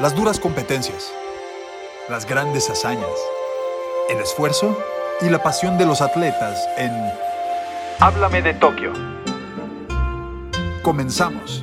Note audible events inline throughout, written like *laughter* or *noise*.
Las duras competencias, las grandes hazañas, el esfuerzo y la pasión de los atletas en Háblame de Tokio. Comenzamos.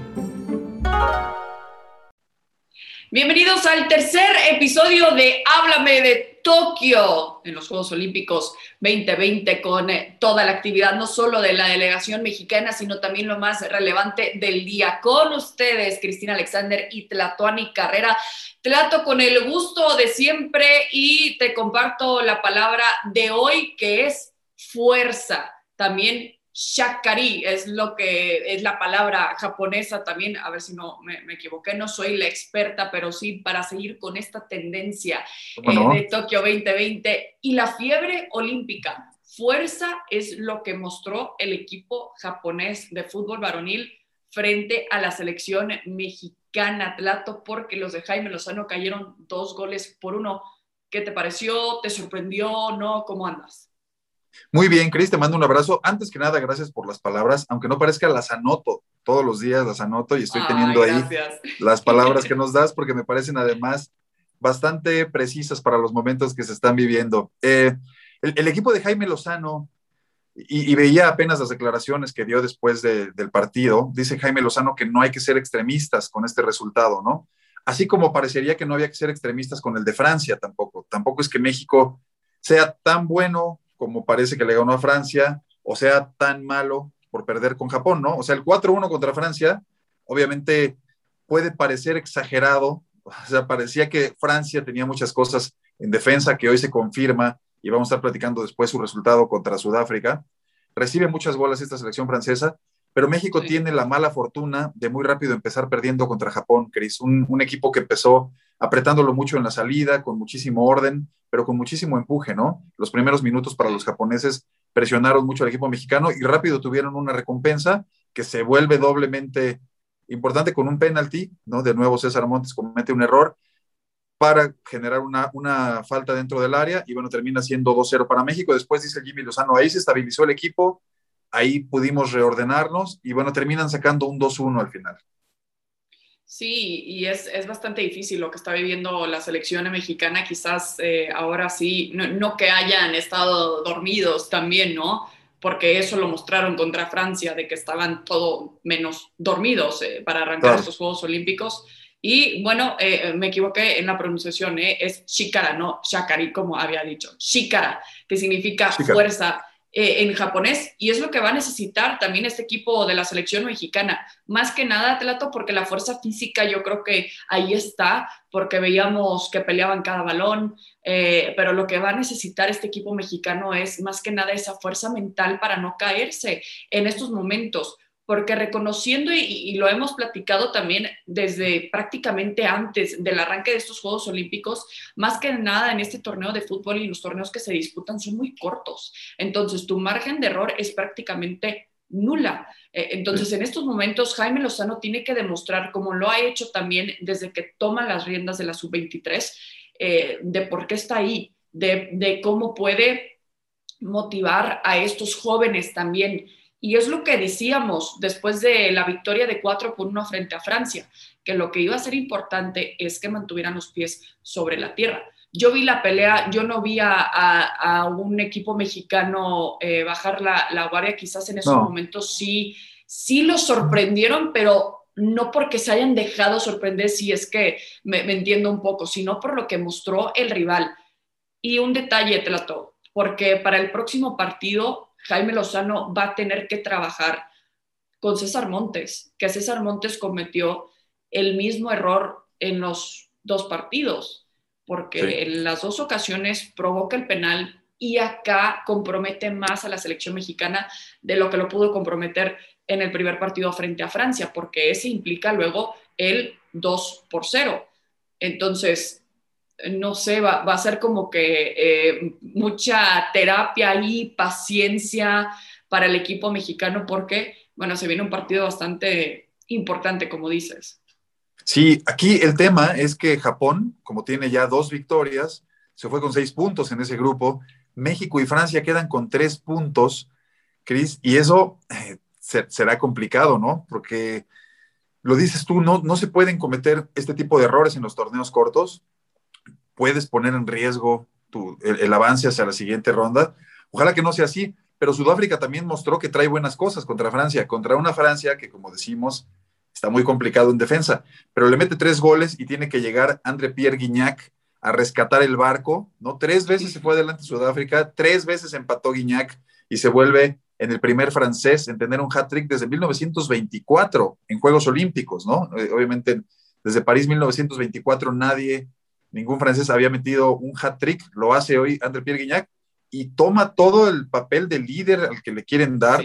Bienvenidos al tercer episodio de Háblame de Tokio en los Juegos Olímpicos 2020 con eh, toda la actividad, no solo de la delegación mexicana, sino también lo más relevante del día. Con ustedes, Cristina Alexander y Tlatuani Carrera. Trato con el gusto de siempre y te comparto la palabra de hoy que es fuerza. También shakari es lo que es la palabra japonesa también, a ver si no me, equivoqué, no soy la experta, pero sí para seguir con esta tendencia eh, de Tokio 2020 y la fiebre olímpica. Fuerza es lo que mostró el equipo japonés de fútbol varonil frente a la selección mexicana Tlato, porque los de Jaime Lozano cayeron dos goles por uno. ¿Qué te pareció? ¿Te sorprendió? ¿No? ¿Cómo andas? Muy bien, Cris, te mando un abrazo. Antes que nada, gracias por las palabras, aunque no parezca, las anoto todos los días, las anoto y estoy teniendo ahí las palabras que *laughs* nos das porque me parecen además bastante precisas para los momentos que se están viviendo. Eh, el, equipo de Jaime Lozano, y, veía apenas las declaraciones que dio después del partido, dice Jaime Lozano que no hay que ser extremistas con este resultado, ¿no? Así como parecería que no había que ser extremistas con el de Francia tampoco. Tampoco es que México sea tan bueno como parece que le ganó a Francia, o sea, tan malo por perder con Japón, ¿no? O sea, el 4-1 contra Francia, obviamente puede parecer exagerado, o sea, parecía que Francia tenía muchas cosas en defensa que hoy se confirma y vamos a estar platicando después su resultado contra Sudáfrica. Recibe muchas bolas esta selección francesa, pero México tiene la mala fortuna de muy rápido empezar perdiendo contra Japón, Cris, un, un equipo que empezó apretándolo mucho en la salida, con muchísimo orden, pero con muchísimo empuje, ¿no? Los primeros minutos para los japoneses presionaron mucho al equipo mexicano y rápido tuvieron una recompensa que se vuelve doblemente importante con un penalti, ¿no? De nuevo César Montes comete un error para generar una, una falta dentro del área y bueno, termina siendo 2-0 para México. Después dice Jimmy Lozano, ahí se estabilizó el equipo, ahí pudimos reordenarnos y bueno, terminan sacando un 2-1 al final. Sí, y es, bastante difícil lo que está viviendo la selección mexicana, quizás eh, ahora sí, no, que hayan estado dormidos también, ¿no? Porque eso lo mostraron contra Francia, de que estaban todo menos dormidos eh, para arrancar estos Juegos Olímpicos. Y bueno, eh, me equivoqué en la pronunciación, es Shikara, no Shakari, como había dicho. Shikara, que significa fuerza eh, en japonés y es lo que va a necesitar también este equipo de la selección mexicana. Más que nada, Tlato, porque la fuerza física yo creo que ahí está, porque veíamos que peleaban cada balón, eh, pero lo que va a necesitar este equipo mexicano es más que nada esa fuerza mental para no caerse en estos momentos porque reconociendo, y, lo hemos platicado también desde prácticamente antes del arranque de estos Juegos Olímpicos, más que nada en este torneo de fútbol y los torneos que se disputan son muy cortos. Entonces, tu margen de error es prácticamente nula. Eh, entonces, en estos momentos, Jaime Lozano tiene que demostrar, como lo ha hecho también desde que toma las riendas de la sub-23, eh, de por qué está ahí, de, de cómo puede motivar a estos jóvenes también y es lo que decíamos después de la victoria de 4 por 1 frente a Francia, que lo que iba a ser importante es que mantuvieran los pies sobre la tierra. Yo vi la pelea, yo no vi a, un equipo mexicano eh, bajar la, guardia, quizás en esos momentos sí, sí los sorprendieron, pero no porque se hayan dejado sorprender, si es que me, me entiendo un poco, sino por lo que mostró el rival. Y un detalle, Tlato, porque para el próximo partido Jaime Lozano va a tener que trabajar con César Montes, que César Montes cometió el mismo error en los dos partidos, porque en las dos ocasiones provoca el penal y acá compromete más a la selección mexicana de lo que lo pudo comprometer en el primer partido frente a Francia, porque ese implica luego el 2 por 0. Entonces, no sé, va, a ser como que eh, mucha terapia y paciencia para el equipo mexicano porque, bueno, se viene un partido bastante importante, como dices. Sí, aquí el tema es que Japón, como tiene ya dos victorias, se fue con seis puntos en ese grupo. México y Francia quedan con tres puntos, Cris, y eso eh, será complicado, ¿no? Porque lo dices tú, no, no se pueden cometer este tipo de errores en los torneos cortos. Puedes poner en riesgo el, avance hacia la siguiente ronda. Ojalá que no sea así, pero Sudáfrica también mostró que trae buenas cosas contra Francia, contra una Francia que, como decimos, está muy complicado en defensa, pero le mete tres goles y tiene que llegar André Pierre Guignac a rescatar el barco, ¿no? Tres veces se fue adelante Sudáfrica, tres veces empató Guignac y se vuelve en el primer francés en tener un hat-trick desde 1924 en Juegos Olímpicos, ¿no? Eh, obviamente desde París 1924 nadie, ningún francés había metido un hat-trick, lo hace hoy André Pierre Guignac y toma todo el papel de líder al que le quieren dar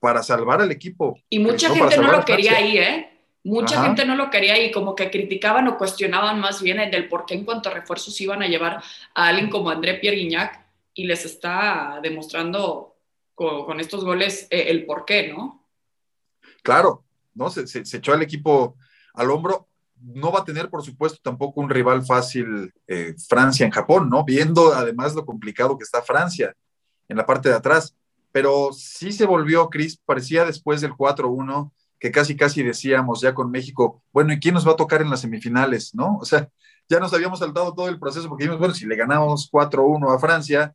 para salvar al equipo. Y mucha gente no lo quería ahí, ¿eh? Mucha gente no lo quería y como que criticaban o cuestionaban más bien el del por qué en cuanto a refuerzos iban a llevar a alguien como André Pierre Guignac y les está demostrando con, estos goles eh, el por qué, ¿no? Claro, ¿no? Se, echó al equipo al hombro. No va a tener, por supuesto, tampoco un rival fácil eh, Francia en Japón, ¿no? Viendo además lo complicado que está Francia en la parte de atrás. Pero sí se volvió, Cris, parecía después del 4-1 que casi casi decíamos ya con México, bueno, ¿y quién nos va a tocar en las semifinales, no? O sea, ya nos habíamos saltado todo el proceso porque dijimos, bueno, si le ganamos 4-1 a Francia,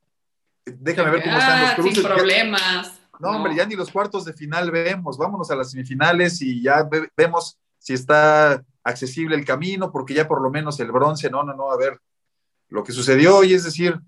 déjame ver cómo están los ah, cruces. Sin problemas. No, hombre, ya ni los cuartos de final vemos, vámonos a las semifinales y ya vemos si está accesible el camino, porque ya por lo menos el bronce, no, no, no, a ver, lo que sucedió hoy es decir,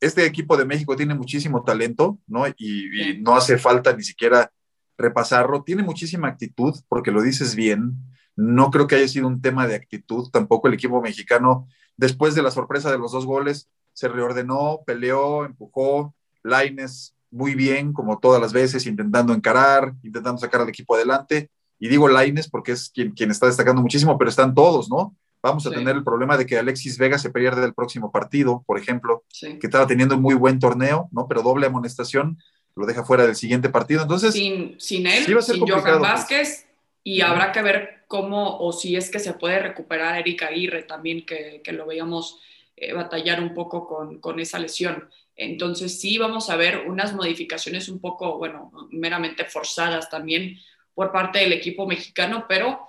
este equipo de México tiene muchísimo talento, ¿no? y no hace falta ni siquiera repasarlo. Tiene muchísima actitud, porque lo dices bien. No creo que haya sido un tema de actitud. Tampoco el equipo mexicano, después de la sorpresa de los dos goles, se reordenó, peleó, empujó. Laines muy bien, como todas las veces, intentando encarar, intentando sacar al equipo adelante. Y digo Laines porque es quien, quien está destacando muchísimo, pero están todos, ¿no? Vamos a tener el problema de que Alexis Vega se pierde el próximo partido, por ejemplo, que estaba teniendo un muy buen torneo, ¿no? Pero doble amonestación lo deja fuera del siguiente partido. Entonces, sin, sin él, sin Johan pues. Vázquez, y habrá que ver cómo o si es que se puede recuperar Erika Aguirre también, que, que lo veíamos eh, batallar un poco con, con, esa lesión. Entonces, sí, vamos a ver unas modificaciones un poco, bueno, meramente forzadas también por parte del equipo mexicano, pero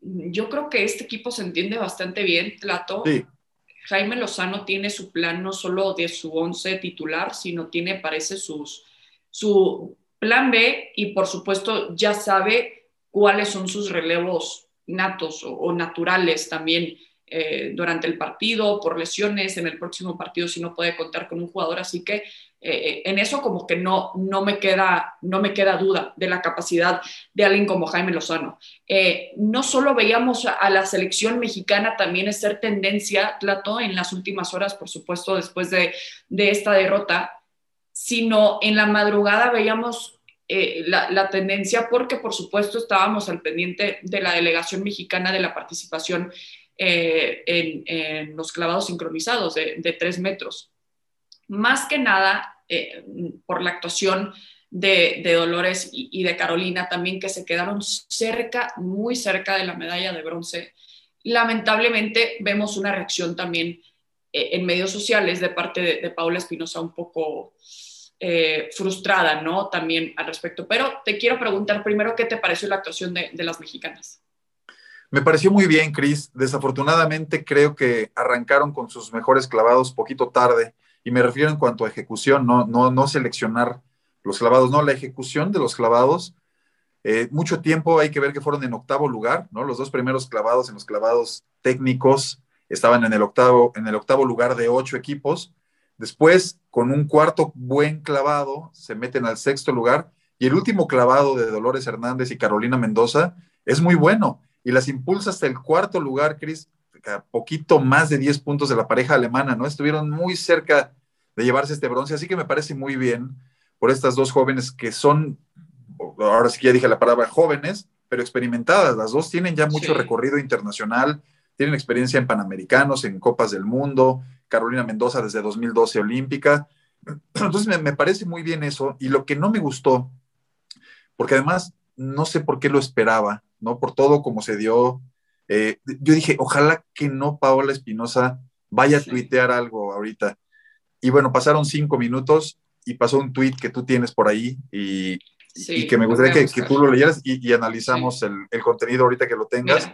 yo creo que este equipo se entiende bastante bien, Tlato. Jaime Lozano tiene su plan no solo de su once titular, sino tiene, parece, sus, su plan B y por supuesto ya sabe cuáles son sus relevos natos o, naturales también eh, durante el partido, por lesiones, en el próximo partido si no puede contar con un jugador, así que eh, en eso como que no, no, me queda, no me queda duda de la capacidad de alguien como Jaime Lozano. Eh, no solo veíamos a, la selección mexicana también ser tendencia, Tlato, en las últimas horas, por supuesto, después de, de esta derrota, sino en la madrugada veíamos eh, la, tendencia porque, por supuesto, estábamos al pendiente de la delegación mexicana de la participación eh, en, los clavados sincronizados de, tres metros. Más que nada eh, por la actuación de, Dolores y, de Carolina también, que se quedaron cerca, muy cerca de la medalla de bronce. Lamentablemente vemos una reacción también en medios sociales de parte de, Paula Espinosa un poco eh, frustrada, ¿no? También al respecto. Pero te quiero preguntar primero qué te pareció la actuación de, las mexicanas. Me pareció muy bien, Cris. Desafortunadamente creo que arrancaron con sus mejores clavados poquito tarde. Y me refiero en cuanto a ejecución, no, no, no seleccionar los clavados, no, la ejecución de los clavados. Eh, mucho tiempo hay que ver que fueron en octavo lugar, ¿no? Los dos primeros clavados en los clavados técnicos estaban en el octavo, en el octavo lugar de ocho equipos. Después, con un cuarto buen clavado, se meten al sexto lugar. Y el último clavado de Dolores Hernández y Carolina Mendoza es muy bueno. Y las impulsa hasta el cuarto lugar, Cris, a poquito más de 10 puntos de la pareja alemana, ¿no? Estuvieron muy cerca de llevarse este bronce, así que me parece muy bien por estas dos jóvenes que son, ahora sí que ya dije la palabra jóvenes, pero experimentadas. Las dos tienen ya mucho recorrido internacional, tienen experiencia en Panamericanos, en Copas del Mundo, Carolina Mendoza desde 2012 olímpica. *clears throat* Entonces me, parece muy bien eso. Y lo que no me gustó, porque además no sé por qué lo esperaba, ¿no? Por todo como se dio. Eh, yo dije, ojalá que no Paola Espinosa vaya a tuitear algo ahorita. Y bueno, pasaron cinco minutos y pasó un tuit que tú tienes por ahí y y que me gustaría que, que, tú lo leyeras y, analizamos el, el, contenido ahorita que lo tengas,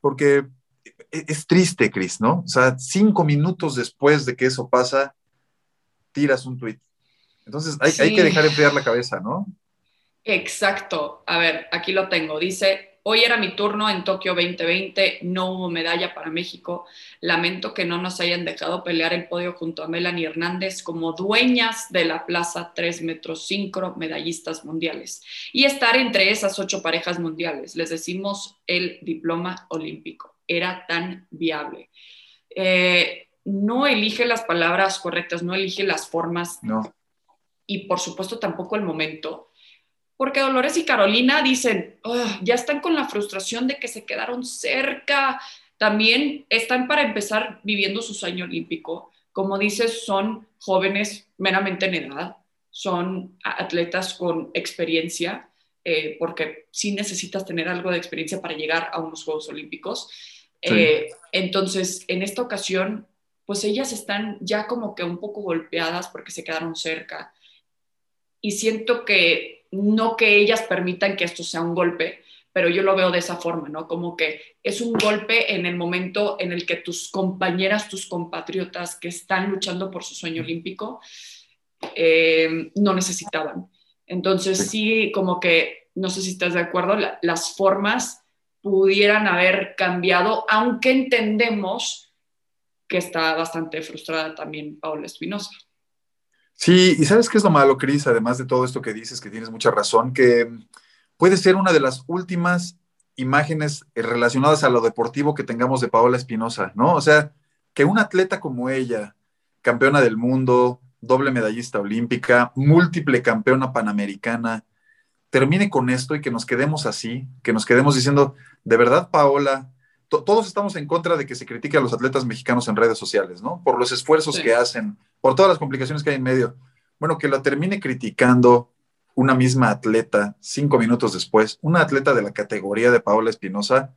porque e, es, triste, Cris, ¿no? O sea, cinco minutos después de que eso pasa, tiras un tweet. Entonces hay, hay que dejar enfriar la cabeza, ¿no? Exacto. A ver, aquí lo tengo. Dice, Hoy era mi turno en Tokio 2020, no hubo medalla para México. Lamento que no nos hayan dejado pelear el podio junto a Melanie Hernández como dueñas de la plaza 3 metros 5 medallistas mundiales y estar entre esas ocho parejas mundiales. Les decimos el diploma olímpico. Era tan viable. Eh, no elige las palabras correctas, no elige las formas. No. Y por supuesto tampoco el momento porque Dolores y Carolina dicen, ya están con la frustración de que se quedaron cerca, también están para empezar viviendo su sueño olímpico. Como dices, son jóvenes meramente en edad, son atletas con experiencia, eh, porque sí necesitas tener algo de experiencia para llegar a unos Juegos Olímpicos. Eh, entonces, en esta ocasión, pues ellas están ya como que un poco golpeadas porque se quedaron cerca. Y siento que no que ellas permitan que esto sea un golpe, pero yo lo veo de esa forma, ¿no? Como que es un golpe en el momento en el que tus compañeras, tus compatriotas que están luchando por su sueño olímpico, eh, no necesitaban. Entonces sí, como que, no sé si estás de acuerdo, las formas pudieran haber cambiado, aunque entendemos que está bastante frustrada también Paula Espinosa. Sí, y sabes qué es lo malo, Cris, además de todo esto que dices, que tienes mucha razón, que puede ser una de las últimas imágenes relacionadas a lo deportivo que tengamos de Paola Espinosa, ¿no? O sea, que una atleta como ella, campeona del mundo, doble medallista olímpica, múltiple campeona panamericana, termine con esto y que nos quedemos así, que nos quedemos diciendo, de verdad, Paola, todos estamos en contra de que se critique a los atletas mexicanos en redes sociales, ¿no? Por los esfuerzos que hacen, por todas las complicaciones que hay en medio. Bueno, que la termine criticando una misma atleta cinco minutos después, una atleta de la categoría de Paola Espinosa,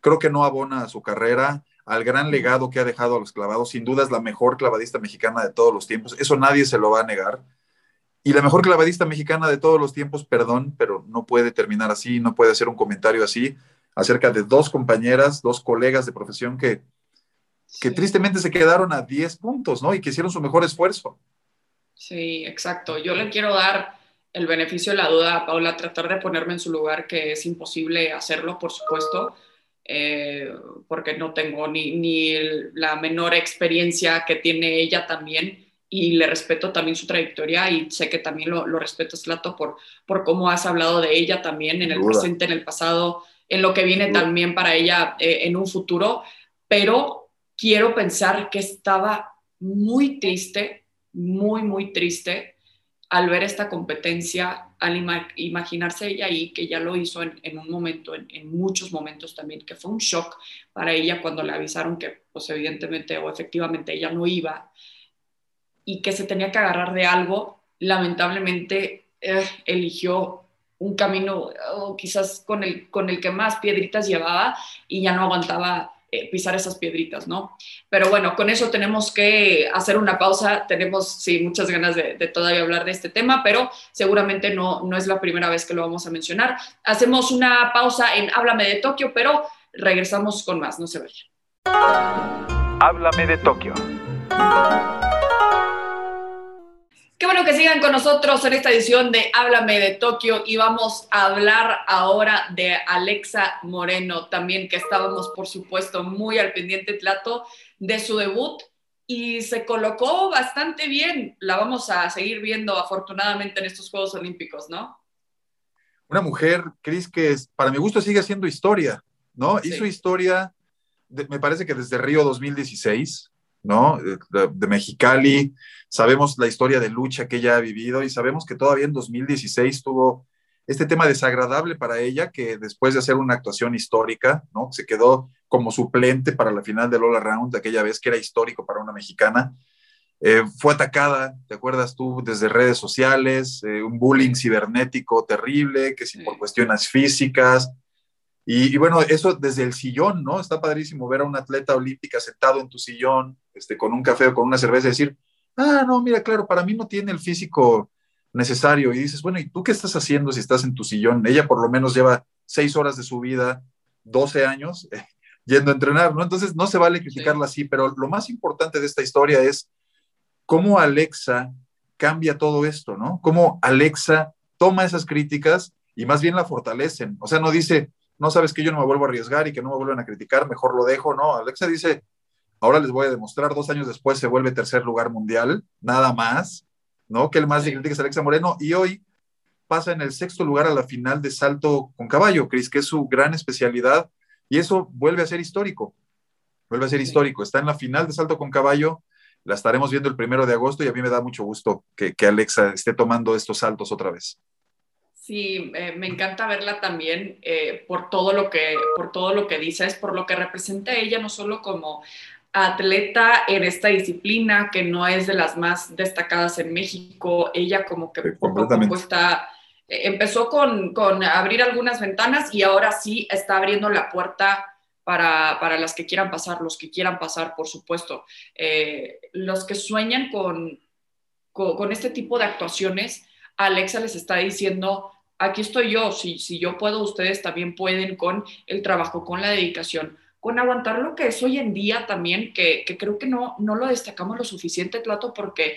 creo que no abona a su carrera, al gran legado que ha dejado a los clavados. Sin duda es la mejor clavadista mexicana de todos los tiempos. Eso nadie se lo va a negar. Y la mejor clavadista mexicana de todos los tiempos, perdón, pero no puede terminar así, no puede hacer un comentario así acerca de dos compañeras, dos colegas de profesión que, que tristemente se quedaron a 10 puntos, ¿no? Y que hicieron su mejor esfuerzo. Sí, exacto. Yo le quiero dar el beneficio de la duda a Paula, tratar de ponerme en su lugar, que es imposible hacerlo, por supuesto, eh, porque no tengo ni, ni, la menor experiencia que tiene ella también y le respeto también su trayectoria y sé que también lo, lo respeto, Slato, por, por cómo has hablado de ella también en el presente, en el pasado, en lo que viene también para ella eh, en un futuro, pero quiero pensar que estaba muy triste, muy, muy triste al ver esta competencia, al imaginarse ella ahí, que ya lo hizo en, un momento, en, en, muchos momentos también, que fue un shock para ella cuando le avisaron que, pues evidentemente o efectivamente ella no iba y que se tenía que agarrar de algo, lamentablemente eh, eligió un camino quizás con el, con el que más piedritas llevaba y ya no aguantaba eh, pisar esas piedritas, ¿no? Pero bueno, con eso tenemos que hacer una pausa. Tenemos, sí, muchas ganas de, todavía hablar de este tema, pero seguramente no, no es la primera vez que lo vamos a mencionar. Hacemos una pausa en Háblame de Tokio, pero regresamos con más, no se vayan. Háblame de Tokio. Qué bueno que sigan con nosotros en esta edición de Háblame de Tokio y vamos a hablar ahora de Alexa Moreno, también que estábamos, por supuesto, muy al pendiente plato de su debut y se colocó bastante bien. La vamos a seguir viendo afortunadamente en estos Juegos Olímpicos, ¿no? Una mujer, Cris, que para mi gusto sigue haciendo historia, ¿no? Hizo historia, me parece que desde Río 2016, ¿no? de Mexicali, sabemos la historia de lucha que ella ha vivido y sabemos que todavía en 2016 tuvo este tema desagradable para ella, que después de hacer una actuación histórica, ¿no? Se quedó como suplente para la final del All Around de aquella vez, que era histórico para una mexicana. Eh, fue atacada, ¿te acuerdas tú? Desde redes sociales, eh, un bullying cibernético terrible, que sí, por cuestiones físicas. Y, bueno, eso desde el sillón, ¿no? Está padrísimo ver a un atleta olímpica sentado en tu sillón, este, con un café o con una cerveza y decir, ah, no, mira, claro, para mí no tiene el físico necesario. Y dices, bueno, ¿y tú qué estás haciendo si estás en tu sillón? Ella por lo menos lleva seis horas de su vida, 12 años, *laughs* yendo a entrenar, ¿no? Entonces no se vale criticarla así, pero lo más importante de esta historia es cómo Alexa cambia todo esto, ¿no? Cómo Alexa toma esas críticas y más bien la fortalecen. O sea, no dice, no sabes que yo no me vuelvo a arriesgar y que no me vuelvan a criticar, mejor lo dejo, no. Alexa dice, ahora les voy a demostrar, dos años después se vuelve tercer lugar mundial, nada más, ¿no? Que el más de críticas Alexa Moreno y hoy pasa en el sexto lugar a la final de salto con caballo, Cris, que es su gran especialidad y eso vuelve a ser histórico, vuelve a ser histórico. Está en la final de salto con caballo, la estaremos viendo el primero de agosto y a mí me da mucho gusto que, Alexa esté tomando estos saltos otra vez. Sí, eh, me encanta verla también eh, por, todo lo que, por todo lo que dices, por lo que representa ella, no solo como atleta en esta disciplina, que no es de las más destacadas en México, ella como que poco a poco está, eh, empezó con, con abrir algunas ventanas y ahora sí está abriendo la puerta para, las que quieran pasar, los que quieran pasar, por supuesto. Eh, los que sueñan con, con, este tipo de actuaciones, Alexa les está diciendo, aquí estoy yo, si, si yo puedo, ustedes también pueden con el trabajo, con la dedicación, con aguantar lo que es hoy en día también, que, creo que no, no lo destacamos lo suficiente, Plato, porque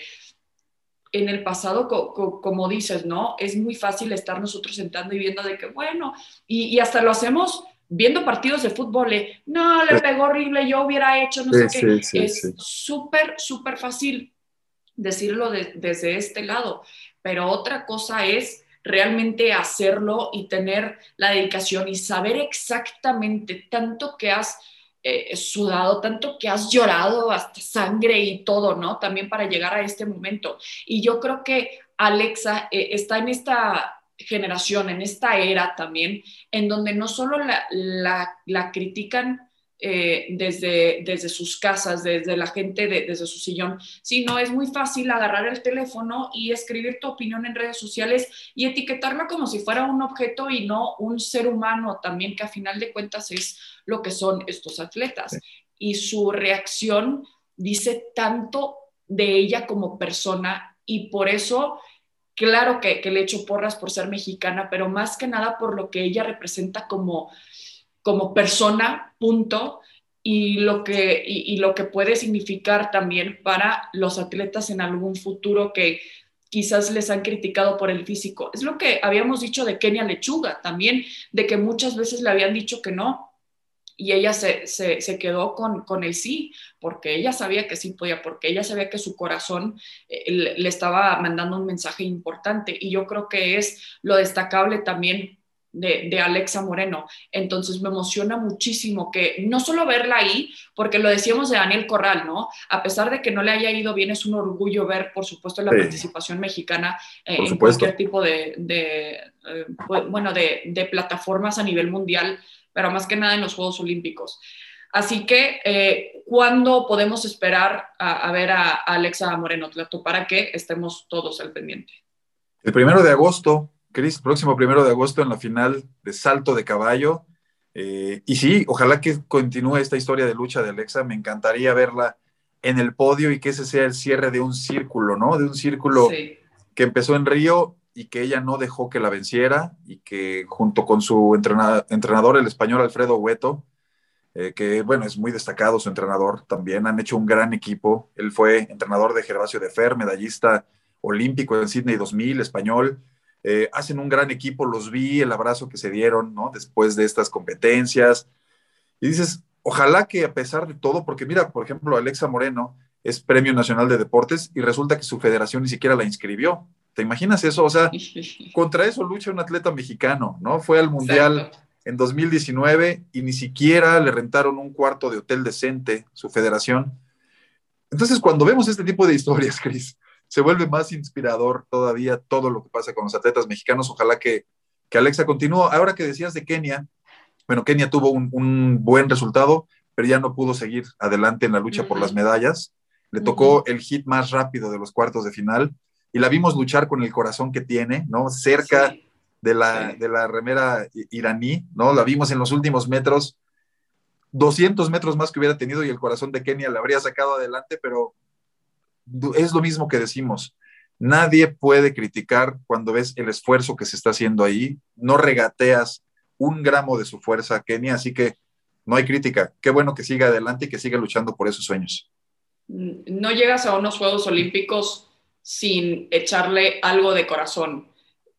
en el pasado, como dices, ¿no? Es muy fácil estar nosotros sentando y viendo de que, bueno, y, y hasta lo hacemos viendo partidos de fútbol, no, le pegó horrible, yo hubiera hecho, no sé qué. es súper, súper fácil decirlo desde este lado, pero otra cosa es realmente hacerlo y tener la dedicación y saber exactamente tanto que has eh, sudado, tanto que has llorado hasta sangre y todo, ¿no? También para llegar a este momento. Y yo creo que Alexa eh, está en esta generación, en esta era también, en donde no solo la, critican eh, desde, desde sus casas, desde la gente, desde su sillón, sino es muy fácil agarrar el teléfono y escribir tu opinión en redes sociales y etiquetarla como si fuera un objeto y no un ser humano también, que a final de cuentas es lo que son estos atletas. Y su reacción dice tanto de ella como persona y por eso claro que, le echo porras por ser mexicana, pero más que nada por lo que ella representa como, como persona, punto, y lo, que, y, lo que puede significar también para los atletas en algún futuro que quizás les han criticado por el físico. Es lo que habíamos dicho de Kenia Lechuga también, de que muchas veces le habían dicho que no, y ella se, se, quedó con, con, el sí, porque ella sabía que sí podía, porque ella sabía que su corazón eh, le, estaba mandando un mensaje importante. Y yo creo que es lo destacable también de, de, Alexa Moreno. Entonces me emociona muchísimo que no solo verla ahí, porque lo decíamos de Daniel Corral, ¿no? A pesar de que no le haya ido bien, es un orgullo ver, por supuesto, la participación mexicana eh, en cualquier tipo de, de eh, bueno, de, de plataformas a nivel mundial pero más que nada en los Juegos Olímpicos. Así que, eh, ¿cuándo podemos esperar a, ver a, Alexa Moreno Tlato para que estemos todos al pendiente? El primero de agosto, Cris, próximo primero de agosto en la final de salto de caballo. Eh, y sí, ojalá que continúe esta historia de lucha de Alexa. Me encantaría verla en el podio y que ese sea el cierre de un círculo, ¿no? De un círculo que empezó en Río y que ella no dejó que la venciera y que junto con su entrenador, el español Alfredo Hueto, eh, que bueno, es muy destacado su entrenador también, han hecho un gran equipo. Él fue entrenador de Gervasio de Fer, medallista olímpico en Sydney 2000, español. Eh, hacen un gran equipo, los vi, el abrazo que se dieron, ¿no? Después de estas competencias. Y dices, ojalá que a pesar de todo, porque mira, por ejemplo, Alexa Moreno es Premio Nacional de Deportes y resulta que su federación ni siquiera la inscribió. ¿Te imaginas eso? O sea, *laughs* contra eso lucha un atleta mexicano, ¿no? Fue al Mundial en 2019 y ni siquiera le rentaron un cuarto de hotel decente, su federación. Entonces, cuando vemos este tipo de historias, *laughs* Cris, se vuelve más inspirador todavía todo lo que pasa con los atletas mexicanos. Ojalá que, que Alexa continúe. Ahora que decías de Kenia, bueno, Kenia tuvo un, buen resultado, pero ya no pudo seguir adelante en la lucha por las medallas. Le tocó el hit más rápido de los cuartos de final y la vimos luchar con el corazón que tiene, ¿no? Cerca de, la, de la remera iraní, ¿no? La vimos en los últimos metros, 200 metros más que hubiera tenido y el corazón de Kenia la habría sacado adelante, pero es lo mismo que decimos. Nadie puede criticar cuando ves el esfuerzo que se está haciendo ahí. No regateas un gramo de su fuerza, Kenia, así que no hay crítica. Qué bueno que siga adelante y que siga luchando por esos sueños. No llegas a unos Juegos Olímpicos sin echarle algo de corazón.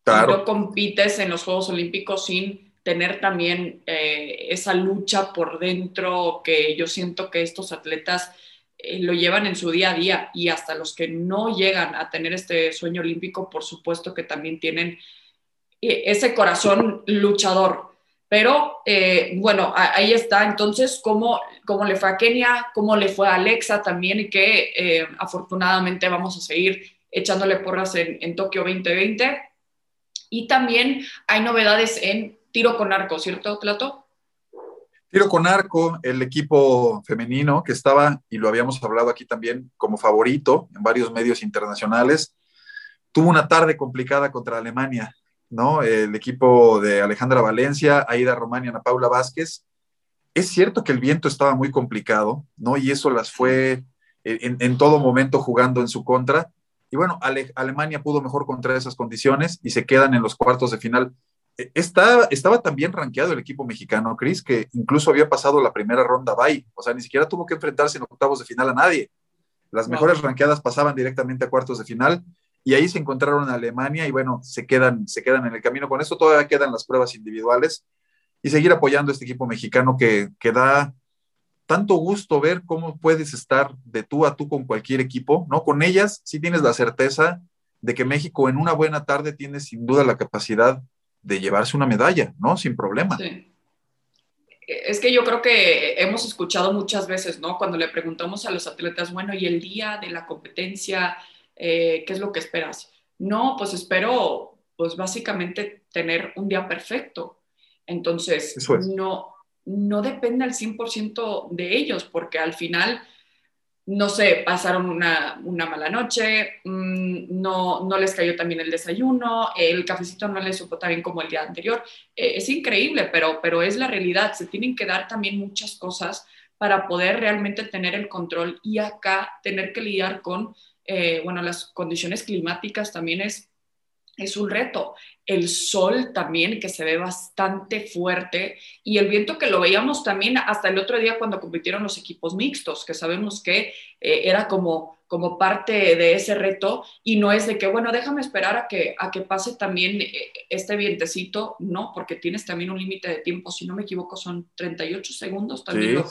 No compites en los Juegos Olímpicos sin tener también eh, esa lucha por dentro que yo siento que estos atletas eh, lo llevan en su día a día y hasta los que no llegan a tener este sueño olímpico, por supuesto que también tienen eh, ese corazón luchador. Pero bueno, ahí está. Entonces, ¿cómo, ¿cómo, le fue a Kenia? ¿Cómo le fue a Alexa también? Y que afortunadamente vamos a seguir echándole porras en, en Tokio 2020. Y también hay novedades en tiro con arco, ¿cierto, Plato? Tiro con arco, el equipo femenino que estaba, y lo habíamos hablado aquí también, como favorito en varios medios internacionales, tuvo una tarde complicada contra Alemania, ¿no? El equipo de Alejandra Valencia, Aida Román y Ana Paula Vázquez. Es cierto que el viento estaba muy complicado, ¿no? Y eso las fue en, todo momento jugando en su contra. Y bueno, Alemania pudo mejor contra esas condiciones y se quedan en los cuartos de final. E, está, estaba también rankeado el equipo mexicano, Cris, que incluso había pasado la primera ronda bye, o sea, ni siquiera tuvo que enfrentarse en octavos de final a nadie. Las mejores ranqueadas pasaban directamente a cuartos de final y ahí se encontraron en Alemania y bueno, se quedan, se quedan en el camino. Con eso todavía quedan las pruebas individuales y seguir apoyando a este equipo mexicano que, que da tanto gusto ver cómo puedes estar de tú a tú con cualquier equipo, ¿no? Con ellas sí tienes la certeza de que México en una buena tarde tiene sin duda la capacidad de llevarse una medalla, ¿no? Sin problema. Sí. Es que yo creo que hemos escuchado muchas veces, ¿no? Cuando le preguntamos a los atletas, bueno, ¿y el día de la competencia, eh, qué es lo que esperas? No, pues espero, pues básicamente tener un día perfecto. Entonces, no, no depende al 100% de ellos, porque al final, no sé, pasaron una, mala noche, mm, no, no les cayó también el desayuno, el cafecito no les supo tan como el día anterior. Eh, es increíble, pero, pero es la realidad. Se tienen que dar también muchas cosas para poder realmente tener el control y acá tener que lidiar con, eh, bueno, las condiciones climáticas también es es un reto. El sol también, que se ve bastante fuerte, y el viento que lo veíamos también hasta el otro día cuando compitieron los equipos mixtos, que sabemos que eh, era como, como parte de ese reto, y no es de que, bueno, déjame esperar a que, a que pase también eh, este vientecito, no, porque tienes también un límite de tiempo, si no me equivoco, son 38 segundos también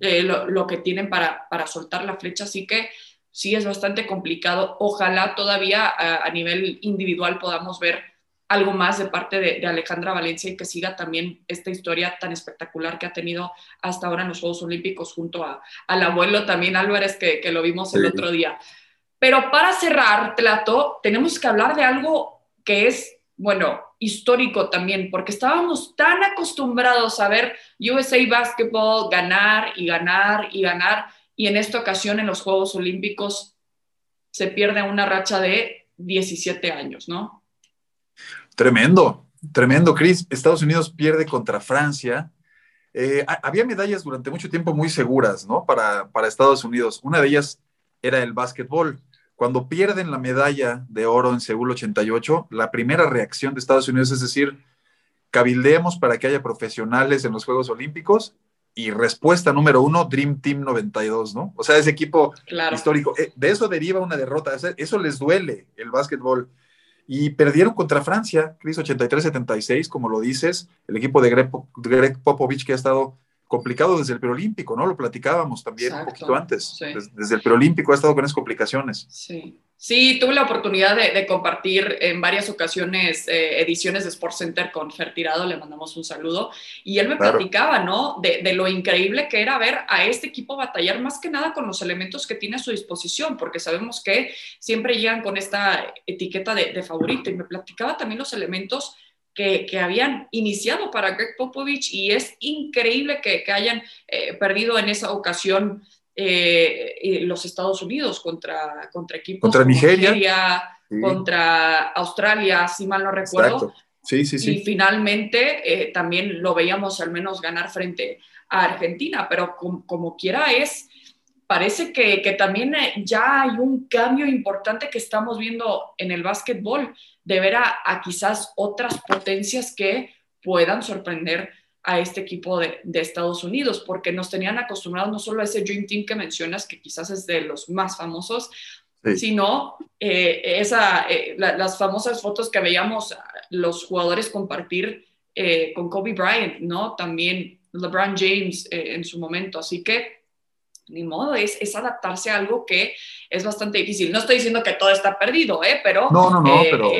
eh, lo, que tienen para, para soltar la flecha, así que sí es bastante complicado. Ojalá todavía a, nivel individual podamos ver algo más de parte de, Alejandra Valencia y que siga también esta historia tan espectacular que ha tenido hasta ahora en los Juegos Olímpicos junto a, al abuelo también Álvarez que, lo vimos el otro día. Pero para cerrar, Tlato, tenemos que hablar de algo que es, bueno, histórico también, porque estábamos tan acostumbrados a ver USA Basketball ganar y ganar y ganar y en esta ocasión en los Juegos Olímpicos se pierde una racha de 17 años, ¿no? Tremendo, tremendo, Chris. Estados Unidos pierde contra Francia. Eh, había medallas durante mucho tiempo muy seguras, ¿no? Para, para Estados Unidos. Una de ellas era el básquetbol. Cuando pierden la medalla de oro en Seúl 88, la primera reacción de Estados Unidos es decir, cabildeemos para que haya profesionales en los Juegos Olímpicos y respuesta número uno, Dream Team 92, ¿no? O sea, ese equipo histórico. Eh, de eso deriva una derrota. Eso les duele el básquetbol. Y perdieron contra Francia, Cris 83-76, como lo dices, el equipo de Greg, Popovich que ha estado complicado desde el preolímpico, ¿no? Lo platicábamos también un poquito antes. Desde, el preolímpico ha estado con esas complicaciones. Sí. Sí, tuve la oportunidad de, compartir en varias ocasiones eh, ediciones de Sports Center con Fer Tirado, le mandamos un saludo, y él me platicaba, ¿no? De, lo increíble que era ver a este equipo batallar más que nada con los elementos que tiene a su disposición, porque sabemos que siempre llegan con esta etiqueta de, favorito, y me platicaba también los elementos que, habían iniciado para Greg Popovich, y es increíble que, hayan eh, perdido en esa ocasión eh, los Estados Unidos contra, contra equipos contra Nigeria, contra Australia, si mal no recuerdo. Sí, sí, sí. Y finalmente eh, también lo veíamos al menos ganar frente a Argentina, pero como, quiera es, parece que, que, también eh, ya hay un cambio importante que estamos viendo en el básquetbol, de ver a, a quizás otras potencias que puedan sorprender a este equipo de, de, Estados Unidos, porque nos tenían acostumbrados no solo a ese Dream Team que mencionas, que quizás es de los más famosos, sino eh, esa, eh, las famosas fotos que veíamos los jugadores compartir eh, con Kobe Bryant, ¿no? También LeBron James en su momento. Así que, ni modo, es, es, adaptarse a algo que es bastante difícil. No estoy diciendo que todo está perdido, ¿eh? Pero, no, no, no, pero...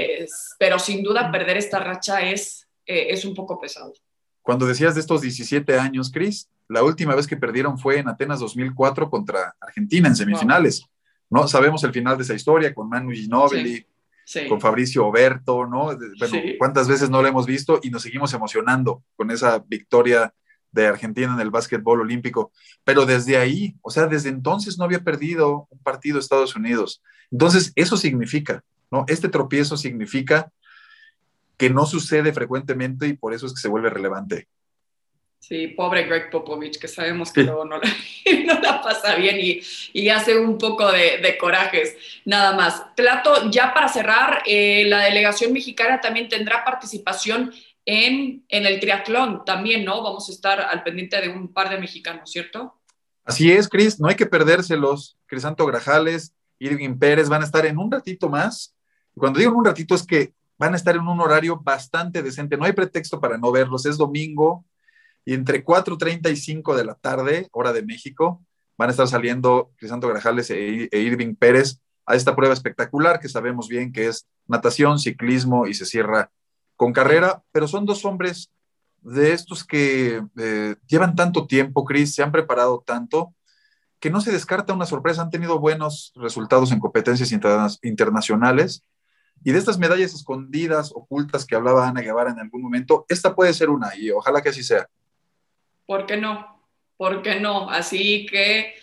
pero sin duda perder esta racha es, es un poco pesado. Cuando decías de estos 17 años, Chris, la última vez que perdieron fue en Atenas 2004 contra Argentina en semifinales. ¿no? Sabemos el final de esa historia con Manu Ginóbili, con Fabricio Oberto, ¿no? Bueno, cuántas veces no lo hemos visto y nos seguimos emocionando con esa victoria de Argentina en el básquetbol olímpico. Pero desde ahí, o sea, desde entonces no había perdido un partido Estados Unidos. Entonces, eso significa, ¿no? Este tropiezo significa que no sucede frecuentemente y por eso es que se vuelve relevante. Sí, pobre Greg Popovich, que sabemos que luego *laughs* no, la, pasa bien y, y hace un poco de, corajes, nada más. Plato, ya para cerrar, eh, la delegación mexicana también tendrá participación en, en el triatlón, también, ¿no? Vamos a estar al pendiente de un par de mexicanos, ¿cierto? Así es, Cris, no hay que perdérselos. Crisanto Grajales, Irving Pérez van a estar en un ratito más. cuando digo en un ratito es que van a estar en un horario bastante decente. No hay pretexto para no verlos. Es domingo y entre 4.30 y 5 de la tarde, hora de México, van a estar saliendo Crisanto Grajales e, e, Irving Pérez a esta prueba espectacular que sabemos bien que es natación, ciclismo y se cierra con carrera, pero son dos hombres de estos que eh, llevan tanto tiempo, Cris, se han preparado tanto, que no se descarta una sorpresa, han tenido buenos resultados en competencias internacionales y de estas medallas escondidas, ocultas que hablaba Ana Guevara en algún momento, esta puede ser una y ojalá que así sea. ¿Por qué no? ¿Por qué no? Así que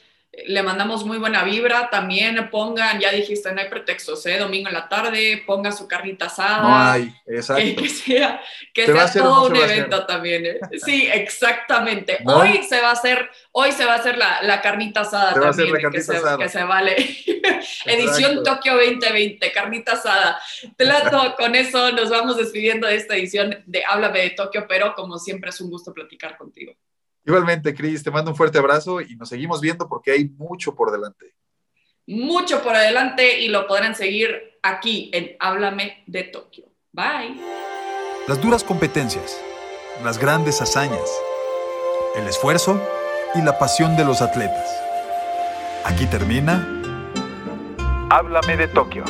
le mandamos muy buena vibra. También pongan, ya dijiste, no hay pretextos, ¿eh? Domingo en la tarde, ponga su carnita asada. Hay, exacto. *laughs* que sea, que sea todo un evento también. ¿eh? *laughs* Sí, exactamente. Hoy se va a hacer, hoy se va a hacer la, la carnita asada también. que, se, que, se, vale. *laughs* edición Tokio 2020, carnita asada. Plato, con eso nos vamos despidiendo de esta edición de Háblame de Tokio, pero como siempre es un gusto platicar contigo. Igualmente, Cris, te mando un fuerte abrazo y nos seguimos viendo porque hay mucho por delante. Mucho por adelante y lo podrán seguir aquí en Háblame de Tokio. Bye. Las duras competencias, las grandes hazañas, el esfuerzo y la pasión de los atletas. Aquí termina. Háblame de Tokio.